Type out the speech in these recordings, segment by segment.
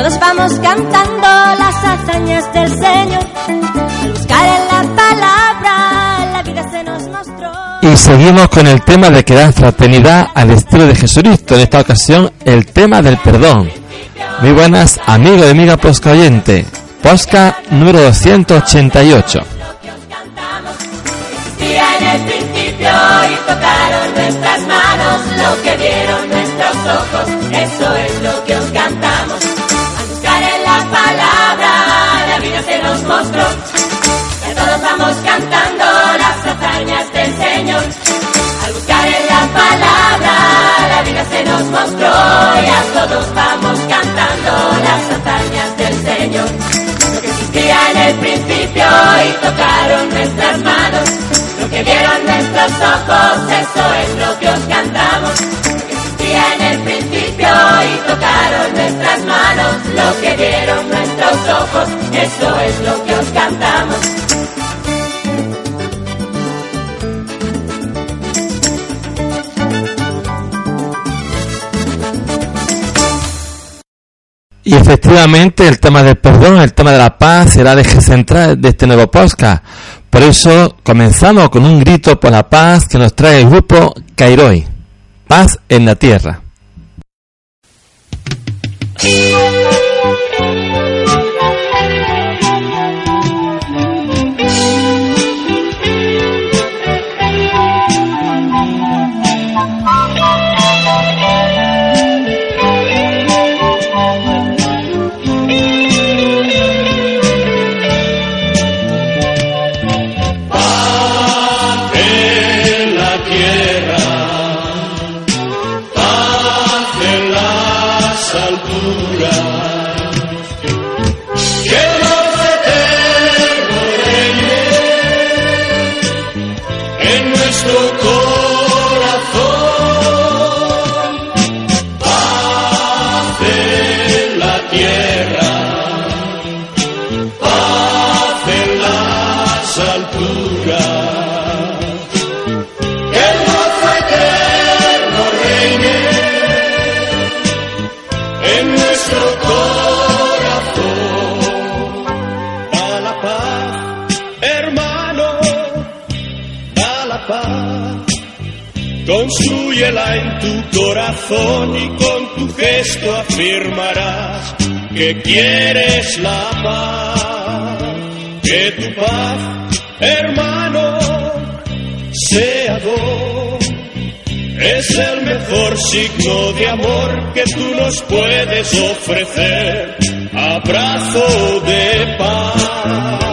Todos vamos cantando las hazañas del Señor. Al buscar en la palabra, la vida se nos mostró. Y seguimos con el tema de crear fraternidad al estilo de Jesucristo. En esta ocasión, el tema del perdón. Muy buenas, amigos y amigas Posca oyente. Posca número 288. Existía en el principio y tocaron nuestras manos lo que vieron nuestros ojos. Eso es lo que os cantamos. Ojos, eso es lo que os cantamos. Existía en el principio y tocaron nuestras manos. Lo que vieron nuestros ojos, eso es lo que os cantamos. Y efectivamente el tema del perdón, el tema de la paz será el eje central de este nuevo podcast. Por eso comenzamos con un grito por la paz que nos trae el grupo Cairoi. Paz en la tierra. Y con tu gesto afirmarás que quieres la paz. Que tu paz, hermano, sea dos. Es el mejor signo de amor que tú nos puedes ofrecer. Abrazo de. Paz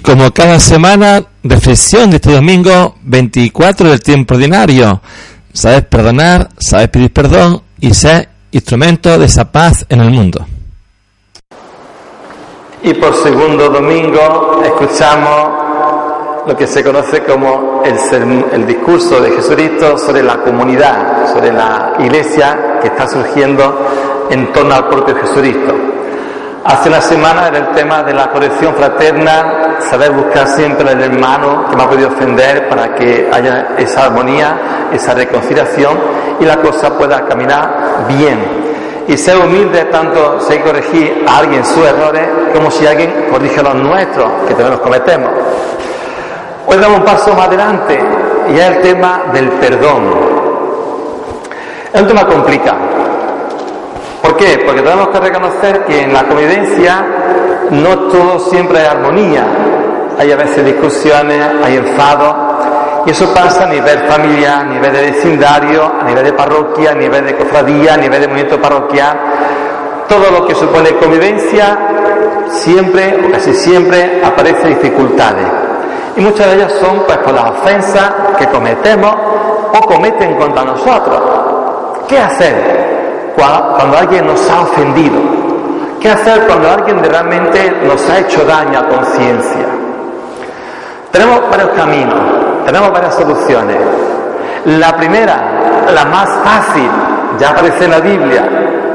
Y como cada semana, reflexión de este domingo 24 del tiempo ordinario. Sabes perdonar, sabes pedir perdón y ser instrumento de esa paz en el mundo. Y por segundo domingo escuchamos lo que se conoce como el, discurso de Jesucristo sobre la comunidad, sobre la iglesia que está surgiendo en torno al propio Jesucristo. Hace una semana era el tema de la corrección fraterna, saber buscar siempre al hermano que me ha podido ofender para que haya esa armonía, esa reconciliación y la cosa pueda caminar bien. y ser humilde tanto si hay que corregir a alguien sus errores como si alguien corrige los nuestros, que también los cometemos. Hoy damos un paso más adelante y es el tema del perdón. Es un tema complicado. ¿Por qué? Porque tenemos que reconocer que en la convivencia no todo siempre es armonía. Hay a veces discusiones, hay enfados, y eso pasa a nivel familiar, a nivel de vecindario, a nivel de parroquia, a nivel de cofradía, a nivel de movimiento parroquial. Todo lo que supone convivencia, siempre o casi siempre aparece dificultades. Y muchas de ellas son pues por las ofensas que cometemos o cometen contra nosotros. ¿Qué hacer cuando alguien nos ha ofendido? ¿Qué hacer cuando alguien realmente nos ha hecho daño a conciencia? Tenemos varios caminos, tenemos varias soluciones. La primera, la más fácil, ya aparece en la Biblia,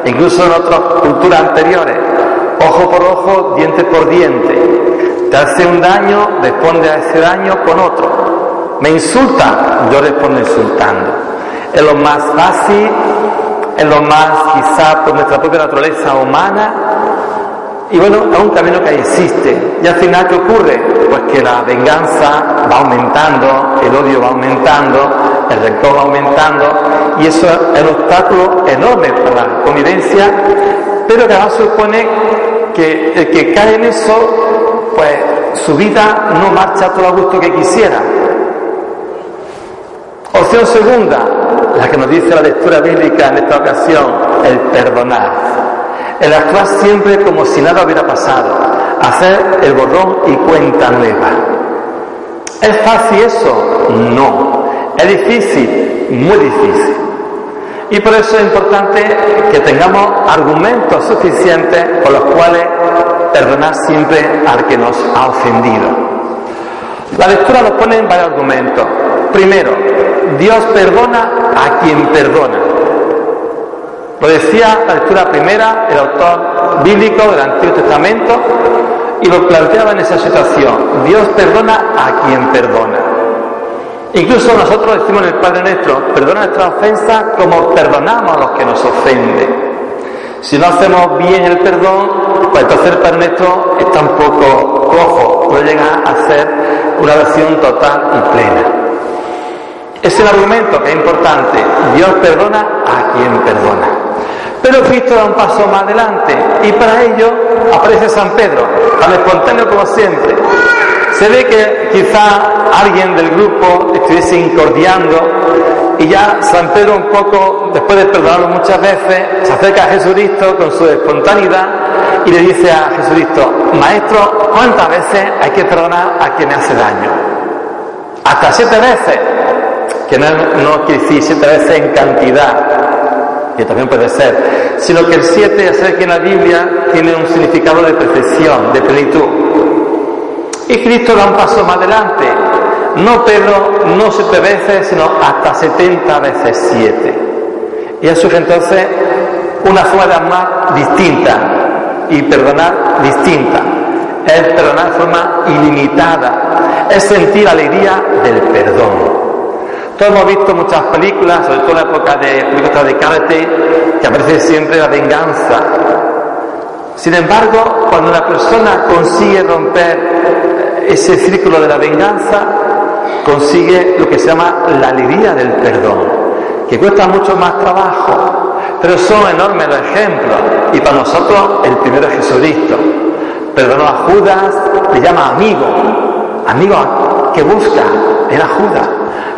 incluso en otras culturas anteriores, ojo por ojo, diente por diente. Te hace un daño, responde a ese daño con otro. Me insulta, yo respondo insultando. Es lo más fácil, es lo más quizá por nuestra propia naturaleza humana, y bueno, es un camino que existe. Y al final, ¿qué ocurre? Pues que la venganza va aumentando, el odio va aumentando, el rencor va aumentando, y eso es un obstáculo enorme para la convivencia, pero que además supone que el que cae en eso, pues su vida no marcha todo a gusto que quisiera. Opción segunda, la que nos dice la lectura bíblica en esta ocasión, el perdonar el actuar siempre como si nada hubiera pasado, hacer el borrón y cuenta nueva. ¿Es fácil eso? No. ¿Es difícil? Muy difícil. Y por eso es importante que tengamos argumentos suficientes por los cuales perdonar siempre al que nos ha ofendido. La lectura nos pone en varios argumentos. Primero, Dios perdona a quien perdona. Lo decía la lectura primera, el autor bíblico del Antiguo Testamento, y lo planteaba en esa situación. Dios perdona a quien perdona. Incluso nosotros decimos en el Padre Nuestro, perdona nuestra ofensa como perdonamos a los que nos ofenden. Si no hacemos bien el perdón, pues entonces el Padre Nuestro está un poco cojo, no llega a ser una versión total y plena. Es el argumento que es importante. Dios perdona a quien perdona. Pero Cristo da un paso más adelante y para ello aparece San Pedro, tan espontáneo como siempre. Se ve que quizá alguien del grupo estuviese incordiando y ya San Pedro un poco, después de perdonarlo muchas veces, se acerca a Jesucristo con su espontaneidad y le dice a Jesucristo, Maestro, ¿cuántas veces hay que perdonar a quien me hace daño? Hasta siete veces, que no, no quiere decir siete veces en cantidad, que también puede ser, sino que el siete, ya sabes que en la Biblia tiene un significado de perfección, de plenitud. Y Cristo da un paso más adelante, no Pedro, no siete veces, sino hasta setenta veces siete. Y eso es entonces una forma de amar distinta y perdonar distinta. Es perdonar de forma ilimitada, es sentir alegría del perdón. Todos hemos visto muchas películas, sobre todo en la época de películas de karate, que aparece siempre la venganza. Sin embargo, cuando una persona consigue romper ese círculo de la venganza, consigue lo que se llama la alegría del perdón, que cuesta mucho más trabajo, pero son enormes los ejemplos. Y para nosotros el primero es Jesucristo. Perdonó a Judas, le llama amigo, amigo que busca, era Judas.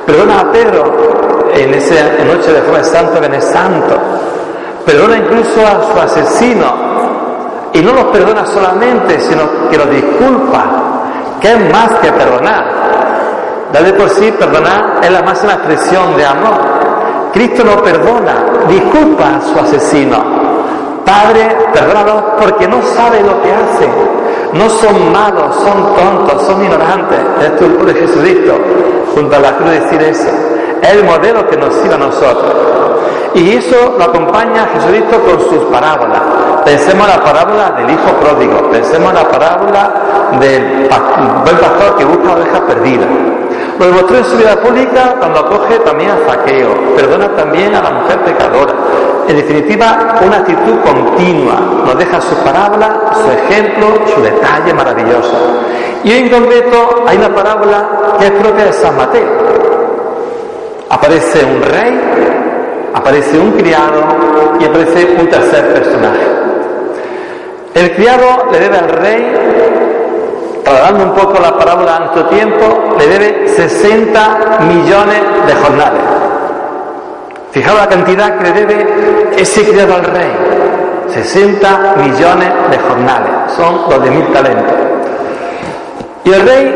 Perdona a Pedro en esa noche de Jueves Santo que santo. Perdona incluso a su asesino. Y no los perdona solamente, sino que los disculpa. Que es más que perdonar. Dale por sí, perdonar es la máxima expresión de amor. Cristo no perdona, disculpa a su asesino. Padre, perdónalos porque no sabe lo que hacen. No son malos, son tontos, son ignorantes. Es el de Jesucristo junto a la cruz decir eso. Es el modelo que nos sirve a nosotros. Y eso lo acompaña Jesucristo con sus parábolas. Pensemos en la parábola del hijo pródigo, pensemos en la parábola del buen pastor que busca ovejas perdidas. Lo demostró en su vida pública cuando acoge también a Zaqueo, perdona también a la mujer pecadora, En definitiva, una actitud continua. Nos deja su parábola, su ejemplo, su detalle maravilloso. Y en concreto hay una parábola que es propia de San Mateo. Aparece un rey, aparece un criado y aparece un tercer personaje. El criado le debe al rey, trasladando un poco la parábola a nuestro tiempo, le debe 60 millones de jornales. Fijaos la cantidad que le debe ese criado al rey. 60 millones de jornales. Son los de mil talentos. Y el rey,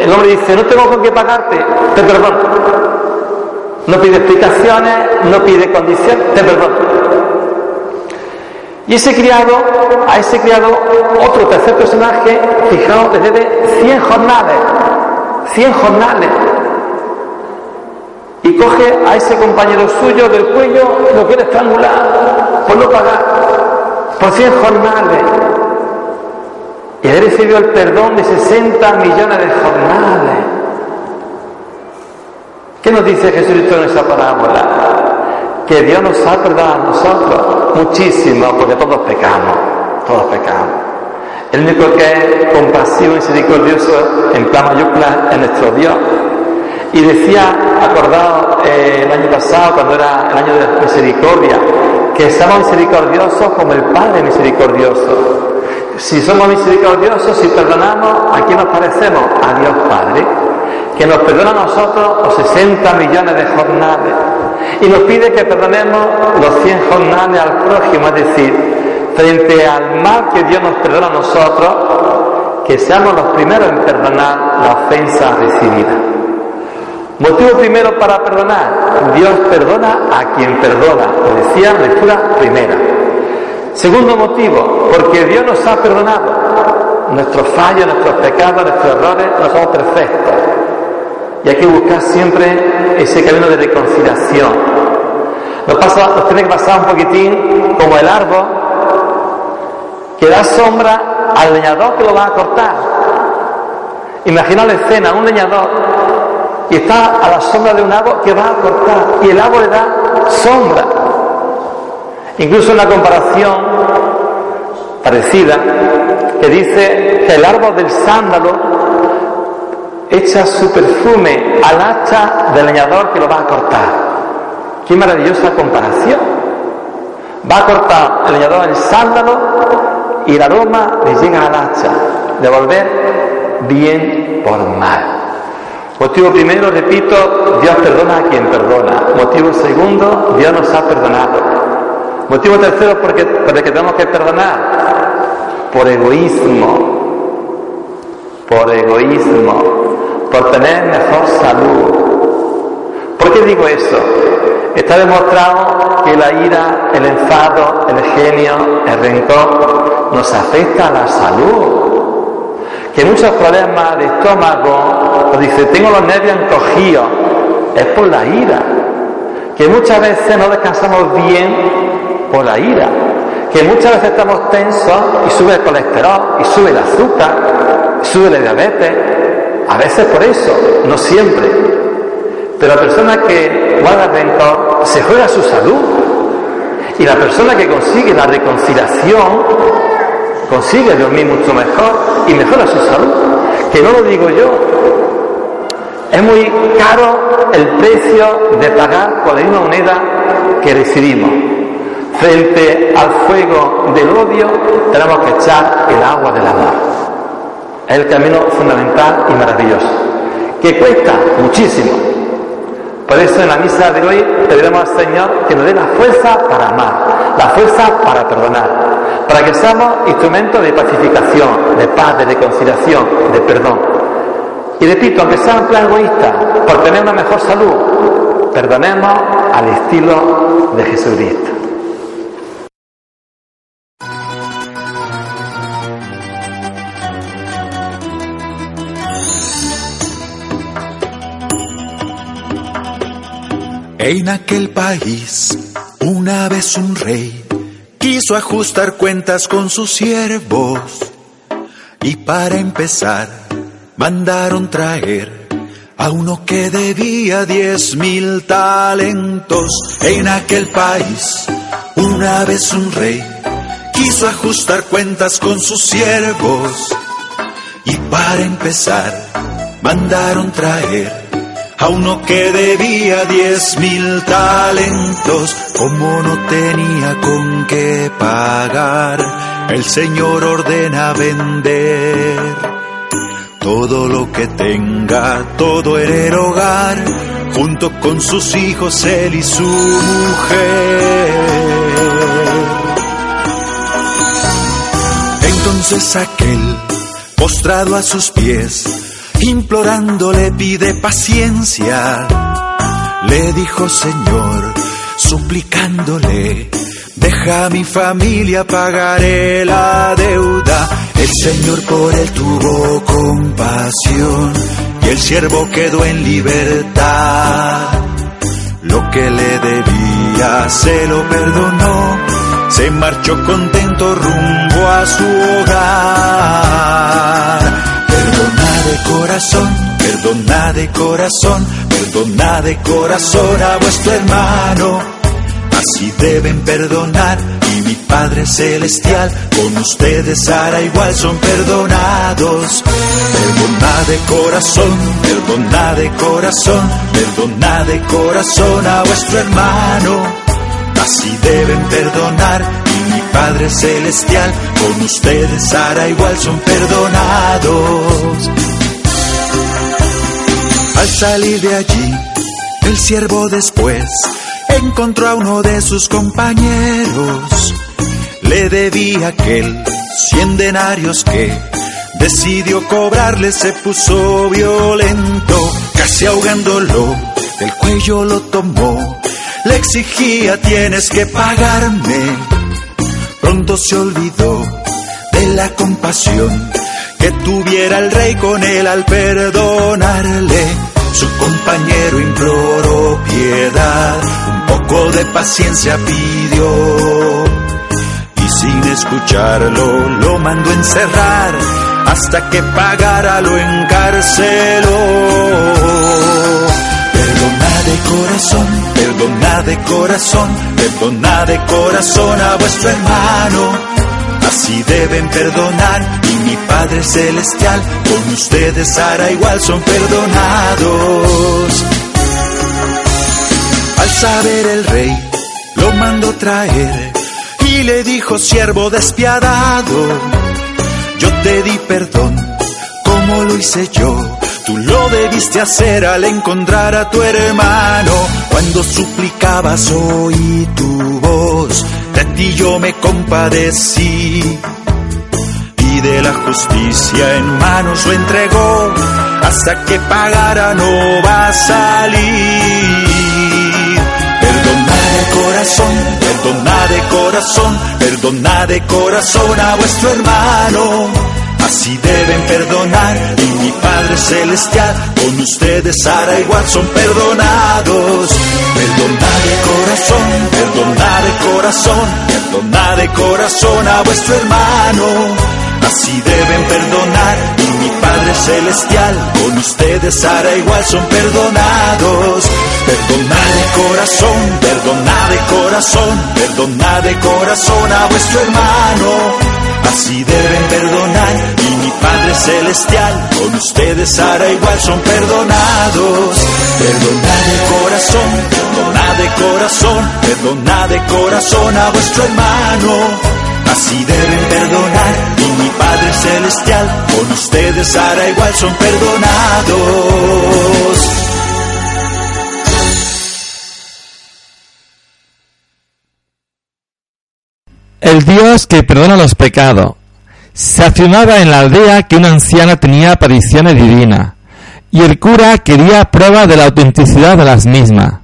el hombre dice, no tengo con qué pagarte, te perdono. No pide explicaciones, no pide condiciones, te perdono. Y ese criado, a ese criado, otro tercer personaje, fijaos, le debe 100 jornales. 100 jornales y coge a ese compañero suyo del cuello lo quiere estrangular por no pagar, por 100 jornales. Y él recibió el perdón de 60 millones de jornales. ¿Qué nos dice Jesucristo en esa parábola? Que Dios nos ha perdonado a nosotros muchísimo, porque todos pecamos, todos pecamos. El único que es compasivo y misericordioso en plan mayúscula es nuestro Dios. Y decía, acordado eh, el año pasado, cuando era el año de la misericordia, que somos misericordiosos como el Padre misericordioso. Si somos misericordiosos, si perdonamos, ¿a quién nos parecemos? A Dios Padre, que nos perdona a nosotros los 60 millones de jornales y nos pide que perdonemos los 100 jornales al prójimo, es decir, frente al mal que Dios nos perdona a nosotros, que seamos los primeros en perdonar la ofensa recibida. Motivo primero para perdonar. Dios perdona a quien perdona. Lo decía lectura primera. Segundo motivo, porque Dios nos ha perdonado. Nuestros fallos, nuestros pecados, nuestros errores no somos perfectos. Y hay que buscar siempre ese camino de reconciliación. Nos, pasa, nos tiene que pasar un poquitín como el árbol que da sombra al leñador que lo va a cortar. Imagina la escena, un leñador y está a la sombra de un árbol que va a cortar y el árbol le da sombra. Incluso en la comparación parecida que dice que el árbol del sándalo echa su perfume al hacha del leñador que lo va a cortar. Qué maravillosa comparación. Va a cortar el leñador el sándalo y el aroma le llega al hacha de volver bien por mal. Motivo primero, repito, Dios perdona a quien perdona. Motivo segundo, Dios nos ha perdonado. Motivo tercero, porque, por que tenemos que perdonar, por egoísmo, por egoísmo, por tener mejor salud. ¿Por qué digo eso? Está demostrado que la ira, el enfado, el genio, el rencor nos afecta a la salud que muchos problemas de estómago, o dice, tengo los nervios encogidos, es por la ira. Que muchas veces no descansamos bien por la ira. Que muchas veces estamos tensos y sube el colesterol, y sube el azúcar, y sube la diabetes. A veces por eso, no siempre. Pero la persona que guarda rencor se juega su salud. Y la persona que consigue la reconciliación consigue dormir mucho mejor y mejora su salud. Que no lo digo yo. Es muy caro el precio de pagar por la misma moneda que recibimos. Frente al fuego del odio tenemos que echar el agua del amor. Es el camino fundamental y maravilloso. Que cuesta muchísimo. Por eso en la misa de hoy pediremos al Señor que nos dé la fuerza para amar, la fuerza para perdonar, para que seamos instrumentos de pacificación, de paz, de reconciliación, de perdón. Y repito, aunque sea un plan egoísta, por tener una mejor salud, perdonemos al estilo de Jesucristo. En aquel país, una vez un rey quiso ajustar cuentas con sus siervos y para empezar mandaron traer a uno que debía diez mil talentos. En aquel país. Una vez un rey quiso ajustar cuentas con sus siervos. Y para empezar mandaron traer a uno que debía diez mil talentos, como no tenía con qué pagar, el Señor ordena vender todo lo que tenga, todo en el hogar, junto con sus hijos, él y su mujer. Entonces aquel, postrado a sus pies, implorándole pide paciencia, le dijo Señor, suplicándole, deja a mi familia, pagaré la deuda. El Señor por él tuvo compasión y el siervo quedó en libertad. Lo que le debía se lo perdonó se marchó contento rumbo a su hogar. Perdona de corazón, perdona de corazón, perdona de corazón a vuestro hermano. Así deben perdonar y mi Padre Celestial con ustedes hará igual, son perdonados. Perdona de corazón, perdona de corazón, perdona de corazón a vuestro hermano así deben perdonar. Y mi Padre Celestial con ustedes hará igual, son perdonados. Al salir de allí, el siervo después encontró a uno de sus compañeros. Le debía aquel cien denarios que decidió cobrarle, se puso violento, casi ahogándolo, del cuello lo tomó le exigía tienes que pagarme. Pronto se olvidó de la compasión que tuviera el rey con él al perdonarle. Su compañero imploró piedad, un poco de paciencia pidió. Y sin escucharlo lo mandó encerrar hasta que pagara lo encarceló de corazón, perdona de corazón, perdona de corazón a vuestro hermano. Así deben perdonar Padre Celestial con ustedes hará igual, son perdonados. Al saber el rey, lo mandó traer y le dijo, siervo despiadado, yo te di perdón como lo hice yo Tú lo debiste hacer al encontrar a tu hermano. Cuando suplicabas oí tu voz, de ti yo me compadecí. Y de la justicia en manos lo entregó, hasta que pagara no va a salir. Perdona de corazón, perdona de corazón, perdona de corazón a vuestro hermano Así deben perdonar y mi Padre Celestial con ustedes hará igual, son perdonados. Perdona de corazón, perdona de corazón, perdona de corazón a vuestro hermano. Así deben perdonar y mi Padre Celestial con ustedes hará igual, son perdonados. Perdona de corazón, perdona de corazón, perdona de corazón a vuestro hermano. Así deben perdonar y mi Padre Celestial con ustedes hará igual, son perdonados. Perdona de corazón, perdona de corazón, perdona de corazón a vuestro hermano. Así deben perdonar y mi Padre Celestial con ustedes hará igual, son perdonados. El Dios que perdona los pecados. Se afirmaba en la aldea que una anciana tenía apariciones divinas y el cura quería prueba de la autenticidad de las mismas.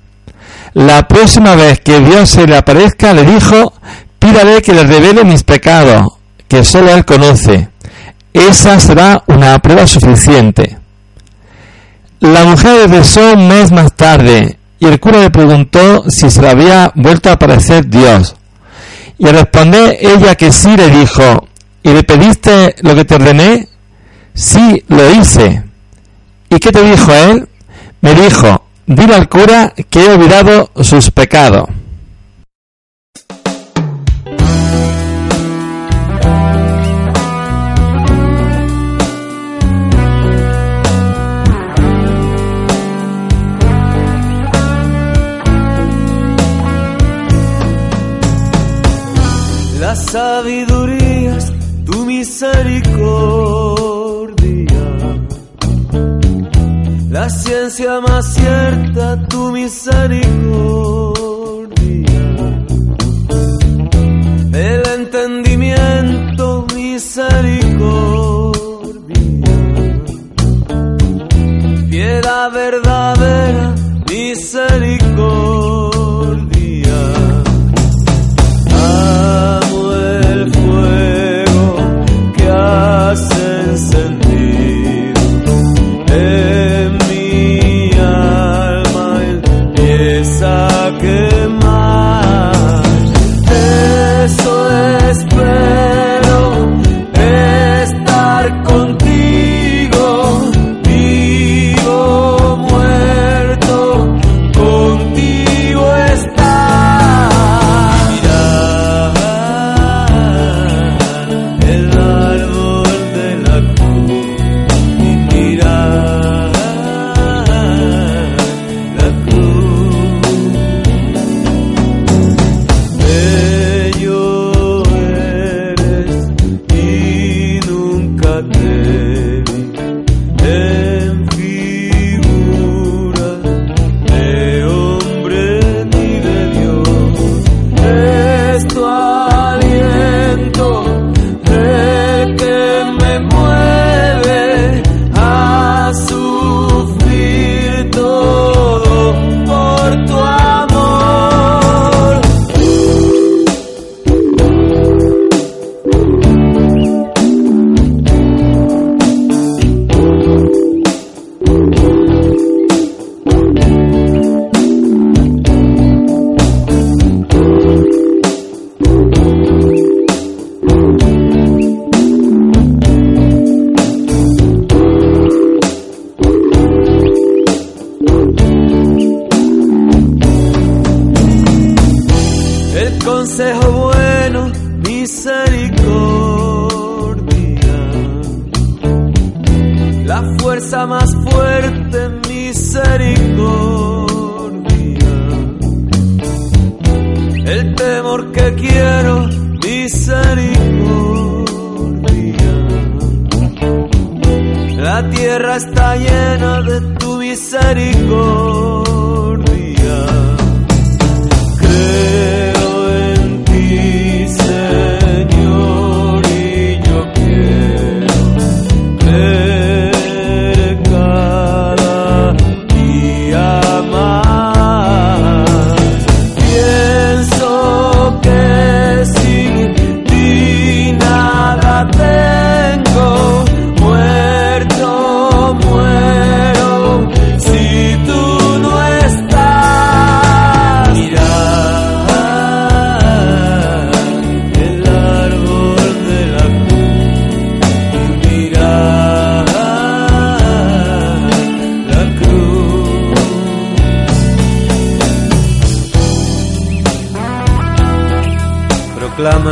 La próxima vez que Dios se le aparezca le dijo, pídale que le revele mis pecados, que solo Él conoce. Esa será una prueba suficiente. La mujer regresó un mes más tarde y el cura le preguntó si se le había vuelto a aparecer Dios. Y al responder ella que sí le dijo, ¿y le pediste lo que te ordené? Sí, lo hice. ¿Y qué te dijo él? Me dijo, dile al cura que he olvidado sus pecados. La ciencia más cierta, tu misericordia. El entendimiento, misericordia. Piedad verdadera, misericordia. La tierra está llena de tu misericordia.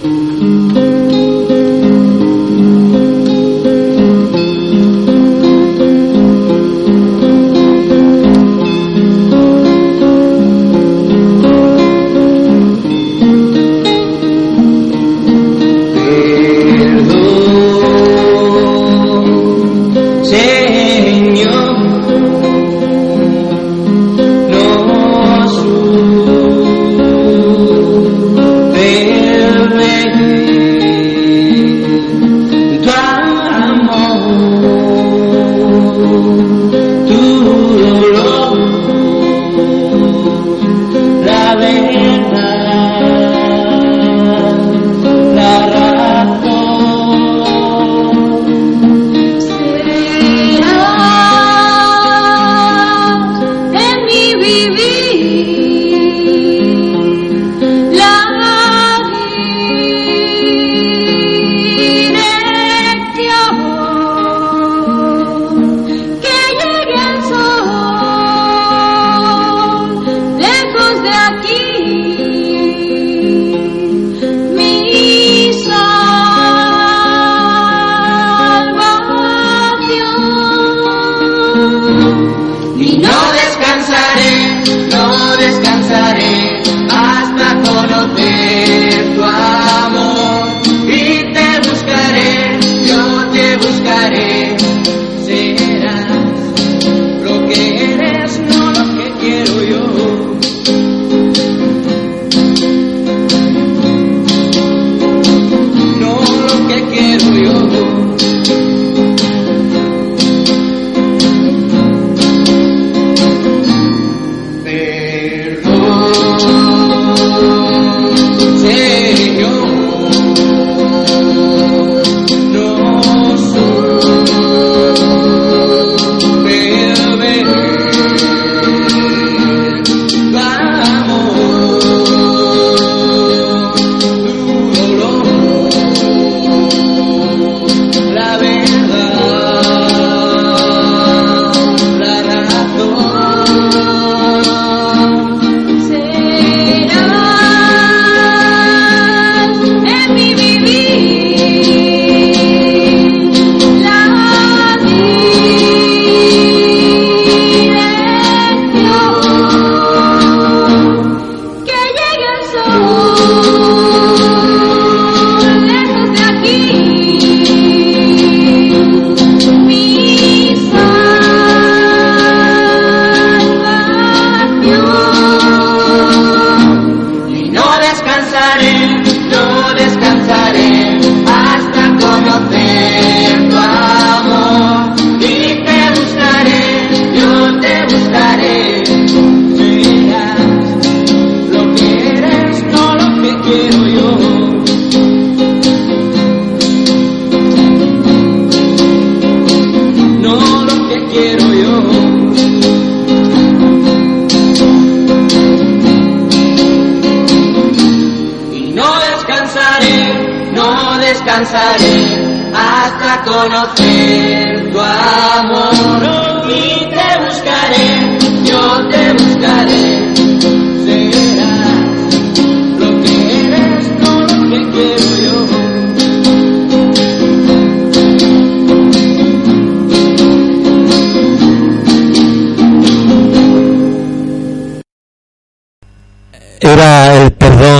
Perdón, Señor,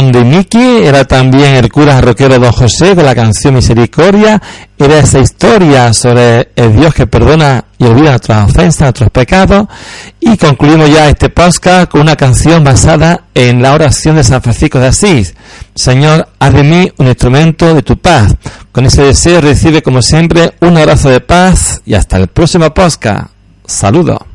era también el cura roquero Don José con la canción Misericordia, era esa historia sobre el Dios que perdona y olvida nuestras ofensas, nuestros pecados, y concluimos ya este podcast con una canción basada en la oración de San Francisco de Asís. Señor, haz de mí un instrumento de tu paz. Con ese deseo recibe como siempre un abrazo de paz y hasta el próximo podcast. Saludos.